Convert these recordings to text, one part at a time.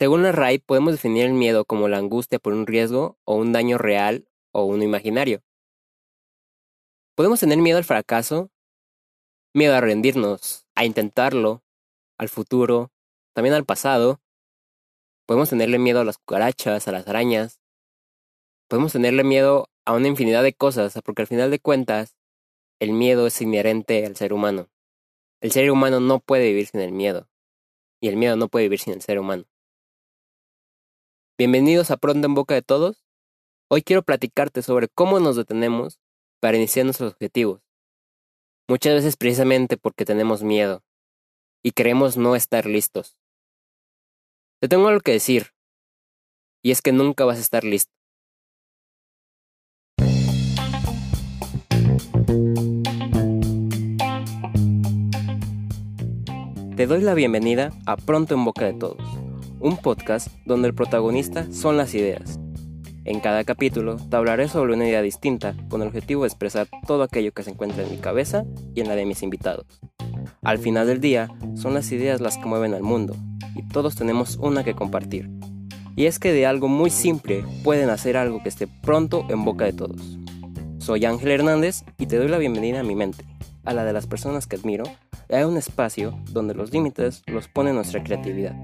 Según la RAI, podemos definir el miedo como la angustia por un riesgo o un daño real o uno imaginario. Podemos tener miedo al fracaso, miedo a rendirnos, a intentarlo, al futuro, también al pasado. Podemos tenerle miedo a las cucarachas, a las arañas. Podemos tenerle miedo a una infinidad de cosas, porque al final de cuentas, el miedo es inherente al ser humano. El ser humano no puede vivir sin el miedo, y el miedo no puede vivir sin el ser humano. Bienvenidos a Pronto en Boca de Todos. Hoy quiero platicarte sobre cómo nos detenemos para iniciar nuestros objetivos. Muchas veces precisamente porque tenemos miedo y creemos no estar listos. Te tengo algo que decir, y es que nunca vas a estar listo. Te doy la bienvenida a Pronto en Boca de Todos, un podcast donde el protagonista son las ideas. En cada capítulo te hablaré sobre una idea distinta con el objetivo de expresar todo aquello que se encuentra en mi cabeza y en la de mis invitados. Al final del día, son las ideas las que mueven al mundo y todos tenemos una que compartir. Y es que de algo muy simple pueden hacer algo que esté pronto en boca de todos. Soy Ángel Hernández y te doy la bienvenida a mi mente, a la de las personas que admiro hay un espacio donde los límites los pone nuestra creatividad.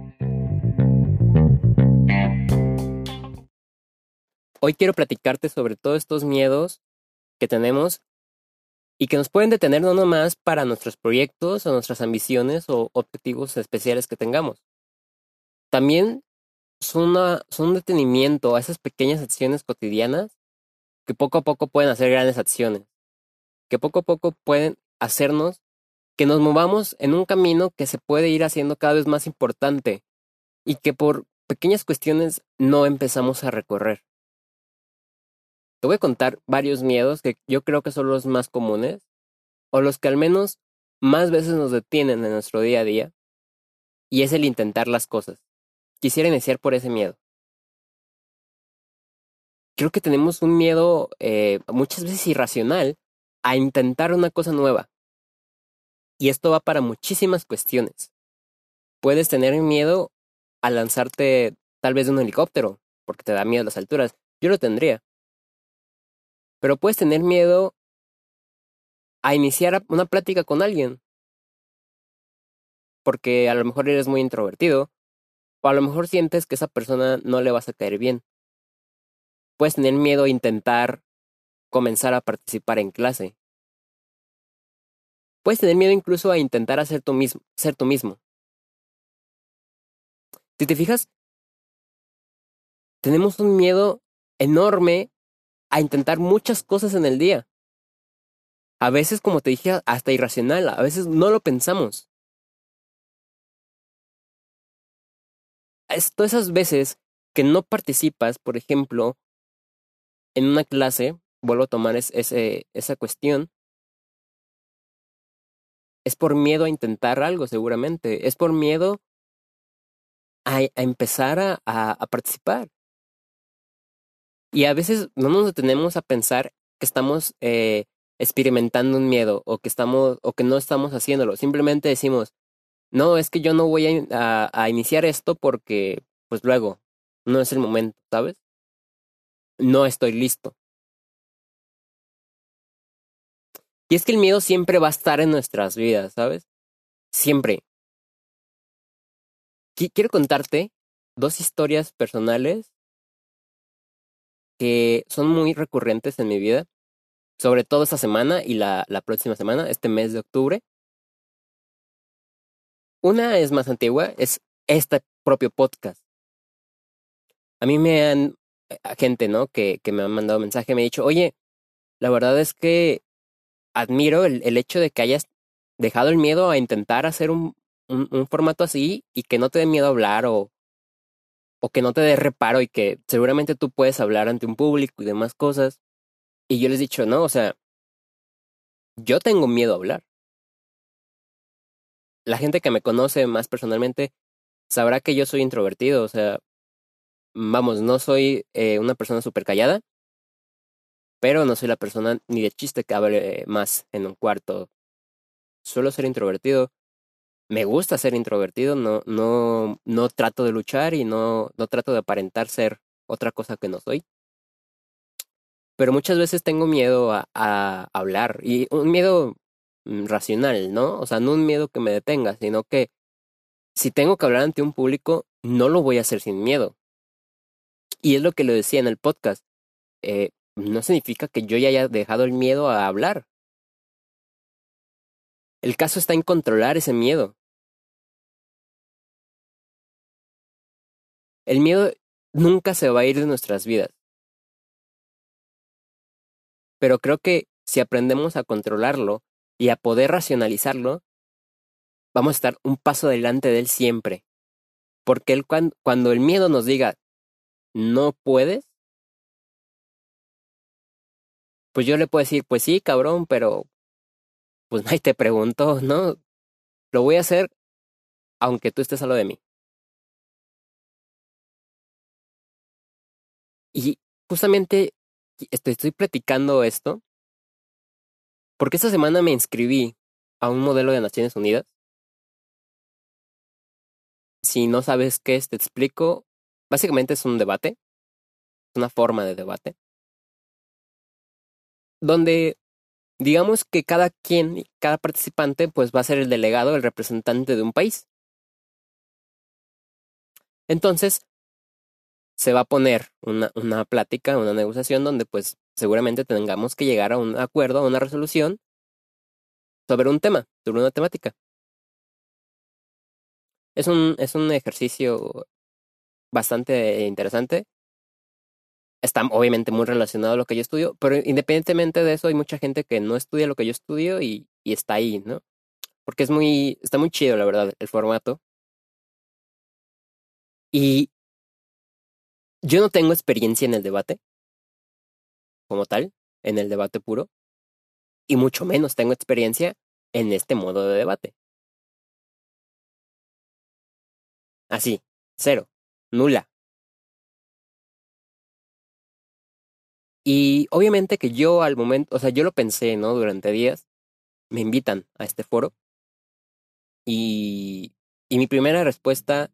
Hoy quiero platicarte sobre todos estos miedos que tenemos y que nos pueden detener no nomás para nuestros proyectos o nuestras ambiciones o objetivos especiales que tengamos. También son, un detenimiento a esas pequeñas acciones cotidianas que poco a poco pueden hacer grandes acciones, que poco a poco pueden hacernos que nos movamos en un camino que se puede ir haciendo cada vez más importante y que por pequeñas cuestiones no empezamos a recorrer. Te voy a contar varios miedos que yo creo que son los más comunes o los que al menos más veces nos detienen en nuestro día a día y es el intentar las cosas. Quisiera iniciar por ese miedo. Creo que tenemos un miedo eh, muchas veces irracional a intentar una cosa nueva y esto va para muchísimas cuestiones. Puedes tener miedo a lanzarte tal vez de un helicóptero, porque te da miedo las alturas. Yo lo tendría. Pero puedes tener miedo a iniciar una plática con alguien. Porque a lo mejor eres muy introvertido, o a lo mejor sientes que esa persona no le vas a caer bien. Puedes tener miedo a intentar comenzar a participar en clase. Puedes tener miedo incluso a intentar hacer tú mismo, ser tú mismo. Si te fijas, tenemos un miedo enorme a intentar muchas cosas en el día. A veces, como te dije, hasta irracional, a veces no lo pensamos. Es todas esas veces que no participas, por ejemplo, en una clase, vuelvo a tomar ese, esa cuestión, es por miedo a intentar algo, seguramente. Es por miedo a, empezar a, a, participar. Y a veces no nos detenemos a pensar que estamos eh, experimentando un miedo o que estamos o que no estamos haciéndolo. Simplemente decimos, no, es que yo no voy a, a iniciar esto porque, pues luego, no es el momento, ¿sabes? No estoy listo. Y es que el miedo siempre va a estar en nuestras vidas, ¿sabes? Siempre. Quiero contarte dos historias personales que son muy recurrentes en mi vida, sobre todo esta semana y la, la próxima semana, este mes de octubre. Una es más antigua, es este propio podcast. A mí me han, eh, gente, ¿no? Que, que me han mandado mensaje, me ha dicho, oye, la verdad es que admiro el, el, hecho de que hayas dejado el miedo a intentar hacer un, un, un, formato así y que no te dé miedo hablar o, o que no te dé reparo y que seguramente tú puedes hablar ante un público y demás cosas. Y yo les he dicho, no, o sea, yo tengo miedo a hablar. La gente que me conoce más personalmente sabrá que yo soy introvertido, o sea, vamos, no soy eh, una persona súper callada, pero no soy la persona ni de chiste que hable más en un cuarto. Suelo ser introvertido. Me gusta ser introvertido, no, no, no trato de luchar y no, no trato de aparentar ser otra cosa que no soy. Pero muchas veces tengo miedo a, hablar y un miedo mm, racional, ¿no? O sea, no un miedo que me detenga, sino que si tengo que hablar ante un público, no lo voy a hacer sin miedo. Y es lo que le decía en el podcast. Eh, no significa que yo ya haya dejado el miedo a hablar. El caso está en controlar ese miedo. El miedo nunca se va a ir de nuestras vidas. Pero creo que si aprendemos a controlarlo y a poder racionalizarlo, vamos a estar un paso delante de él siempre. Porque él, cuando, el miedo nos diga, no puedes, pues yo le puedo decir, pues sí, cabrón, pero pues nadie te preguntó, ¿no? Lo voy a hacer aunque tú estés a lo de mí. Y justamente estoy, estoy platicando esto porque esta semana me inscribí a un modelo de Naciones Unidas. Si no sabes qué es, te explico. Básicamente es un debate, es una forma de debate, donde digamos que cada quien, cada participante, pues va a ser el delegado, el representante de un país. Entonces, se va a poner una, una plática, una negociación donde pues seguramente tengamos que llegar a un acuerdo, a una resolución sobre un tema, sobre una temática. Es un, es un ejercicio bastante interesante. Está obviamente muy relacionado a lo que yo estudio, pero independientemente de eso hay mucha gente que no estudia lo que yo estudio y, y está ahí, ¿no? Porque es muy, está muy chido, la verdad, el formato. Y yo no tengo experiencia en el debate, como tal, en el debate puro, y mucho menos tengo experiencia en este modo de debate. Así, cero, nula. Y obviamente que yo al momento, o sea, yo lo pensé, ¿no? Durante días, me invitan a este foro. Y, y mi primera respuesta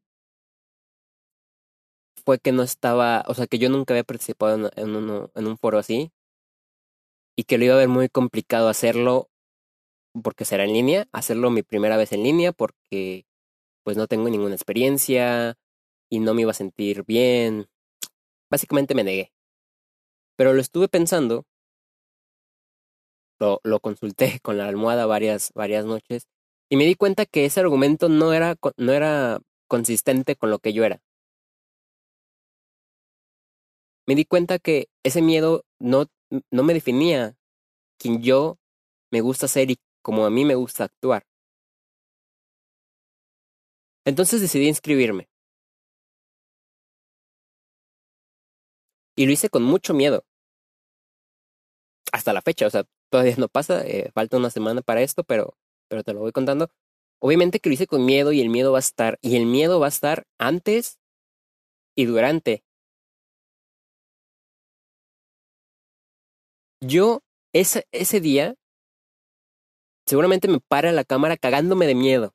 fue que no estaba, o sea, que yo nunca había participado en, uno, en un foro así y que lo iba a ver muy complicado hacerlo porque será en línea, hacerlo mi primera vez en línea porque pues no tengo ninguna experiencia y no me iba a sentir bien. Básicamente me negué. Pero lo estuve pensando, lo, consulté con la almohada varias, varias noches y me di cuenta que ese argumento no era, no era consistente con lo que yo era. me di cuenta que ese miedo no, no me definía quien yo me gusta ser y como a mí me gusta actuar. Entonces decidí inscribirme. Y lo hice con mucho miedo. Hasta la fecha, o sea, todavía no pasa, eh, falta una semana para esto, pero, pero te lo voy contando. Obviamente que lo hice con miedo y el miedo va a estar, y el miedo va a estar antes y durante Yo, ese, ese día, seguramente me para la cámara cagándome de miedo.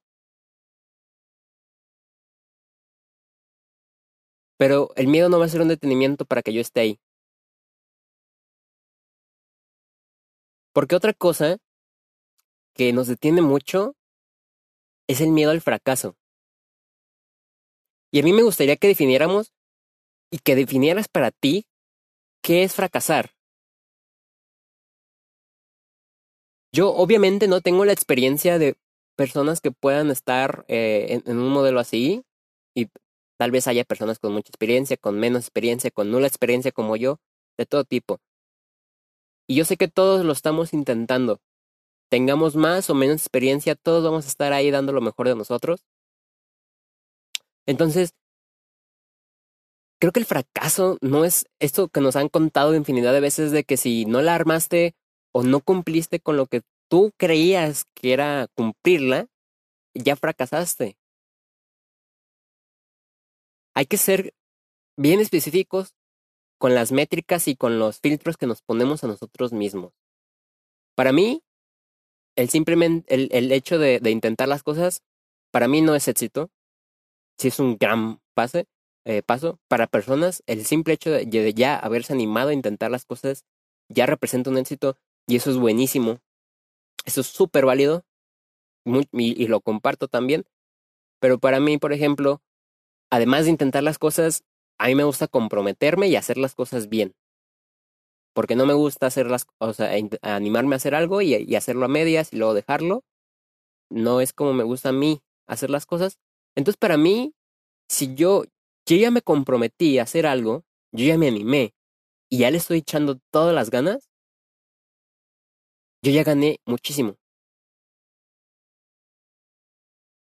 Pero el miedo no va a ser un detenimiento para que yo esté ahí. Porque otra cosa que nos detiene mucho es el miedo al fracaso. Y a mí me gustaría que definiéramos y que definieras para ti qué es fracasar. Yo obviamente no tengo la experiencia de personas que puedan estar eh, en, un modelo así y tal vez haya personas con mucha experiencia, con menos experiencia, con nula experiencia como yo, de todo tipo. Y yo sé que todos lo estamos intentando. Tengamos más o menos experiencia, todos vamos a estar ahí dando lo mejor de nosotros. Entonces, creo que el fracaso no es esto que nos han contado infinidad de veces de que si no la armaste o no cumpliste con lo que tú creías que era cumplirla, ya fracasaste. Hay que ser bien específicos con las métricas y con los filtros que nos ponemos a nosotros mismos. Para mí, el simplemente el, hecho de, intentar las cosas, para mí no es éxito. Sí es un gran pase, eh, paso. Para personas, el simple hecho de, ya haberse animado a intentar las cosas ya representa un éxito y eso es buenísimo. Eso es súper válido y lo comparto también. Pero para mí, por ejemplo, además de intentar las cosas, a mí me gusta comprometerme y hacer las cosas bien. Porque no me gusta hacer las, o sea, animarme a hacer algo y, hacerlo a medias y luego dejarlo. No es como me gusta a mí hacer las cosas. Entonces, para mí, si yo, yo ya me comprometí a hacer algo, yo ya me animé y ya le estoy echando todas las ganas, yo ya gané muchísimo.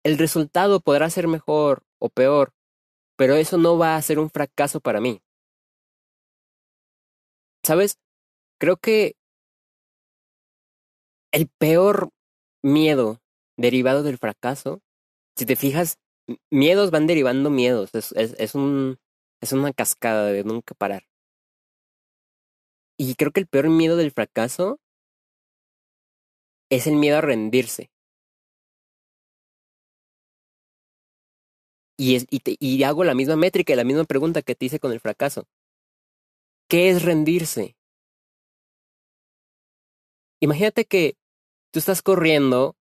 El resultado podrá ser mejor o peor, pero eso no va a ser un fracaso para mí. ¿Sabes? Creo que el peor miedo derivado del fracaso, si te fijas, miedos van derivando miedos, es, es, un, es una cascada de nunca parar. Y creo que el peor miedo del fracaso es el miedo a rendirse. Y, es, y, te, y hago la misma métrica y la misma pregunta que te hice con el fracaso. ¿Qué es rendirse? Imagínate que tú estás corriendo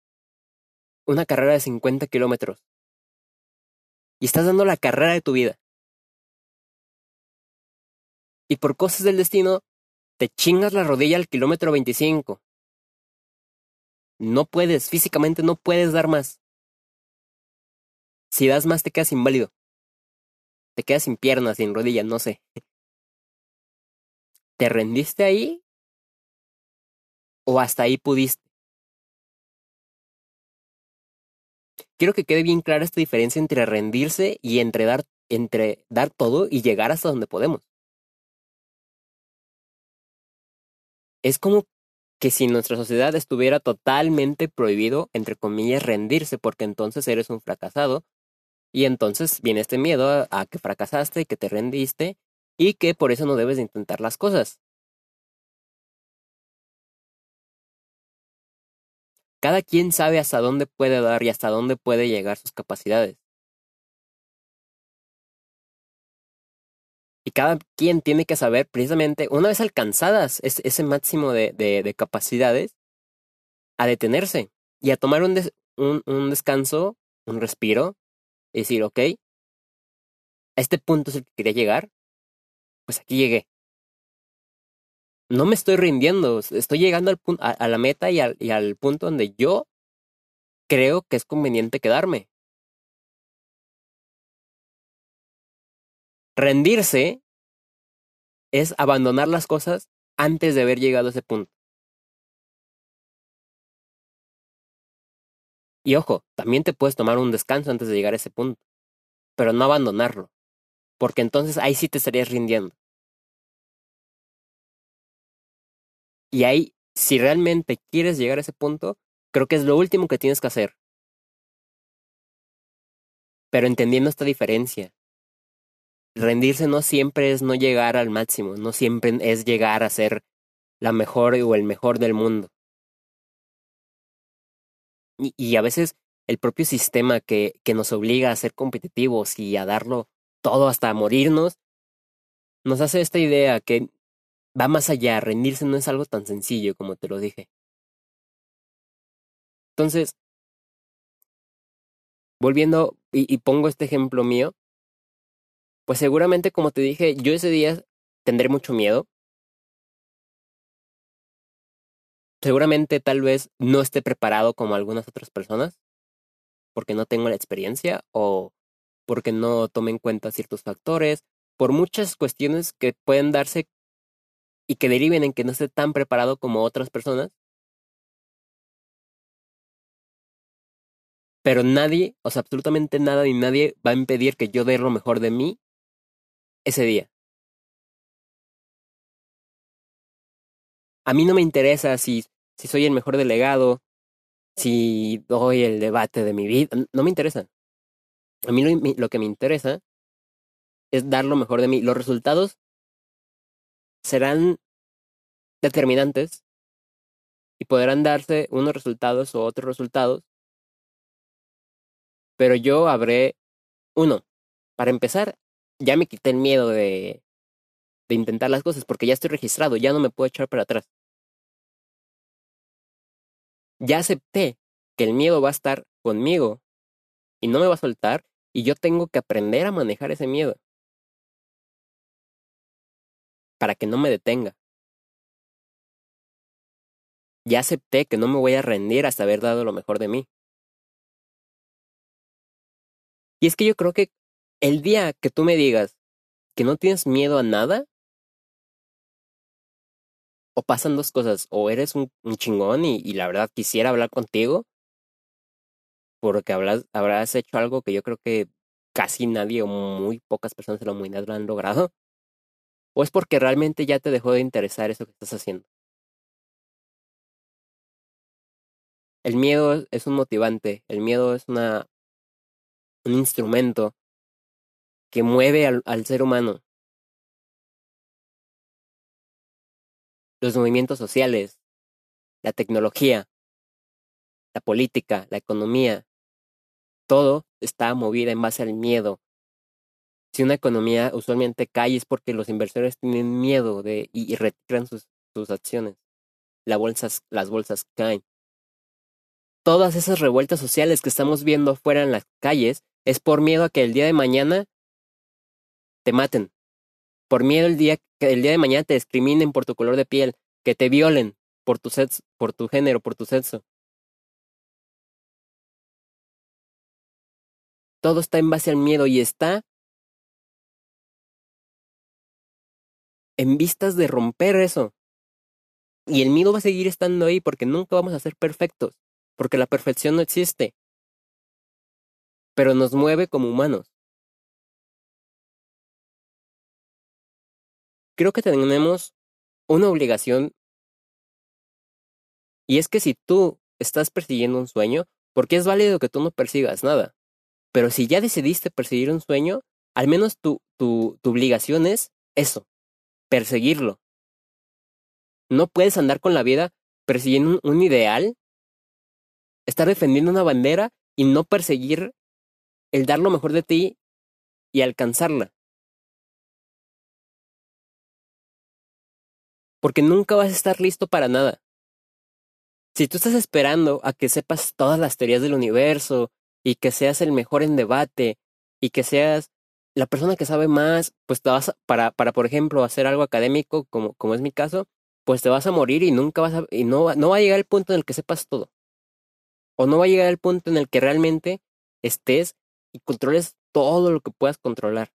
una carrera de 50 kilómetros y estás dando la carrera de tu vida. Y por cosas del destino, te chingas la rodilla al kilómetro 25. No puedes, físicamente no puedes dar más. Si das más te quedas inválido. Te quedas sin piernas, sin rodillas, no sé. ¿Te rendiste ahí? ¿O hasta ahí pudiste? Quiero que quede bien clara esta diferencia entre rendirse y entre dar, entre dar todo y llegar hasta donde podemos. Es como que si nuestra sociedad estuviera totalmente prohibido, entre comillas, rendirse, porque entonces eres un fracasado, y entonces viene este miedo a, que fracasaste, que te rendiste y que por eso no debes de intentar las cosas. Cada quien sabe hasta dónde puede dar y hasta dónde puede llegar sus capacidades. Y cada quien tiene que saber precisamente, una vez alcanzadas ese máximo de, de, capacidades, a detenerse y a tomar un, un, un descanso, un respiro, y decir, ok, a este punto es el que quería llegar, pues aquí llegué. No me estoy rindiendo, estoy llegando al a, a, la meta y al, y al punto donde yo creo que es conveniente quedarme. Rendirse es abandonar las cosas antes de haber llegado a ese punto. Y ojo, también te puedes tomar un descanso antes de llegar a ese punto, pero no abandonarlo, porque entonces ahí sí te estarías rindiendo. Y ahí, si realmente quieres llegar a ese punto, creo que es lo último que tienes que hacer. Pero entendiendo esta diferencia, rendirse no siempre es no llegar al máximo, no siempre es llegar a ser la mejor o el mejor del mundo. Y, a veces el propio sistema que, que nos obliga a ser competitivos y a darlo todo hasta morirnos, nos hace esta idea que va más allá, rendirse no es algo tan sencillo como te lo dije. Entonces, volviendo y, pongo este ejemplo mío, pues seguramente como te dije, yo ese día tendré mucho miedo, seguramente tal vez no esté preparado como algunas otras personas, porque no tengo la experiencia o porque no tome en cuenta ciertos factores, por muchas cuestiones que pueden darse y que deriven en que no esté tan preparado como otras personas. Pero nadie, o sea, absolutamente nada ni nadie va a impedir que yo dé lo mejor de mí ese día. A mí no me interesa si si soy el mejor delegado, si doy el debate de mi vida, no me interesa. A mí lo, lo que me interesa es dar lo mejor de mí. Los resultados serán determinantes y podrán darse unos resultados o otros resultados Pero yo habré, uno, para empezar, ya me quité el miedo de, de intentar las cosas porque ya estoy registrado, ya no me puedo echar para atrás. Ya acepté que el miedo va a estar conmigo y no me va a soltar y yo tengo que aprender a manejar ese miedo para que no me detenga. Ya acepté que no me voy a rendir hasta haber dado lo mejor de mí. Y es que yo creo que el día que tú me digas que no tienes miedo a nada, o pasan dos cosas, o eres un, chingón y, la verdad quisiera hablar contigo, porque habrás hecho algo que yo creo que casi nadie o muy pocas personas de la humanidad lo han logrado, o es porque realmente ya te dejó de interesar eso que estás haciendo. El miedo es un motivante, el miedo es una, un instrumento que mueve al ser humano. Los movimientos sociales, la tecnología, la política, la economía, todo está movido en base al miedo. Si una economía usualmente cae es porque los inversores tienen miedo de y, retiran sus, sus acciones. las bolsas caen todas esas revueltas sociales que estamos viendo fuera en las calles es por miedo a que el día de mañana te maten. Por miedo el día que el día de mañana te discriminen por tu color de piel, que te violen por tu sexo, por tu género, por tu sexo. Todo está en base al miedo y está en vistas de romper eso. Y el miedo va a seguir estando ahí porque nunca vamos a ser perfectos porque la perfección no existe, pero nos mueve como humanos. Creo que tenemos una obligación y es que si tú estás persiguiendo un sueño, porque es válido que tú no persigas nada, pero si ya decidiste perseguir un sueño, al menos tu, tu, tu obligación es eso, perseguirlo. No puedes andar con la vida persiguiendo un ideal estar defendiendo una bandera y no perseguir el dar lo mejor de ti y alcanzarla. Porque nunca vas a estar listo para nada. Si tú estás esperando a que sepas todas las teorías del universo y que seas el mejor en debate y que seas la persona que sabe más, pues te vas a, para, para, por ejemplo, hacer algo académico, como, como es mi caso, pues te vas a morir y nunca vas a, y no, no va a llegar el punto en el que sepas todo o no va a llegar el punto en el que realmente estés y controles todo lo que puedas controlar.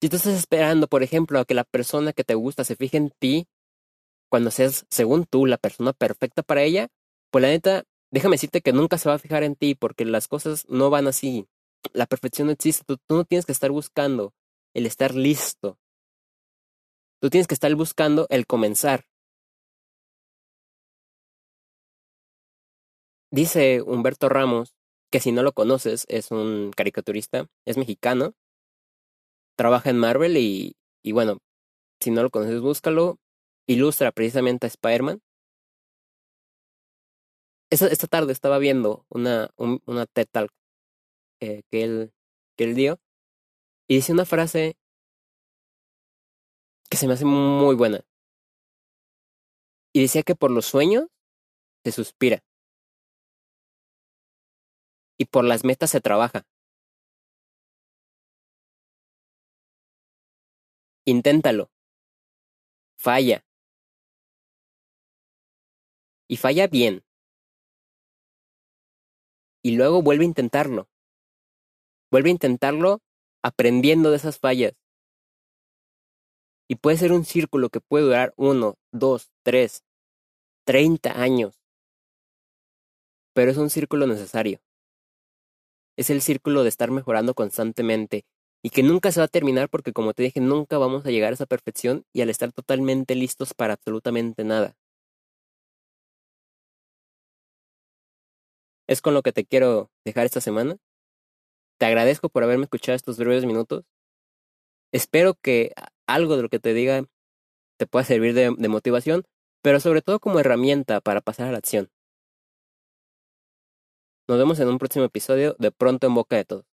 Si tú estás esperando, por ejemplo, a que la persona que te gusta se fije en ti, cuando seas, según tú, la persona perfecta para ella, pues la neta, déjame decirte que nunca se va a fijar en ti porque las cosas no van así. La perfección no existe. Tú, tú no tienes que estar buscando el estar listo. Tú tienes que estar buscando el comenzar. Dice Humberto Ramos, que si no lo conoces, es un caricaturista, es mexicano, trabaja en Marvel y, y bueno, si no lo conoces, búscalo. Ilustra precisamente a Spider-Man. Esta, esta, tarde estaba viendo una, una TED eh, que, él, que él dio y dice una frase que se me hace muy buena. Y decía que por los sueños se suspira y por las metas se trabaja. Inténtalo. Falla. Y falla bien. Y luego vuelve a intentarlo. Vuelve a intentarlo aprendiendo de esas fallas. Y puede ser un círculo que puede durar uno, dos, tres, treinta años. Pero es un círculo necesario es el círculo de estar mejorando constantemente y que nunca se va a terminar porque como te dije, nunca vamos a llegar a esa perfección y al estar totalmente listos para absolutamente nada. Es con lo que te quiero dejar esta semana. Te agradezco por haberme escuchado estos breves minutos. Espero que algo de lo que te diga te pueda servir de, motivación, pero sobre todo como herramienta para pasar a la acción. Nos vemos en un próximo episodio de Pronto en Boca de Todos.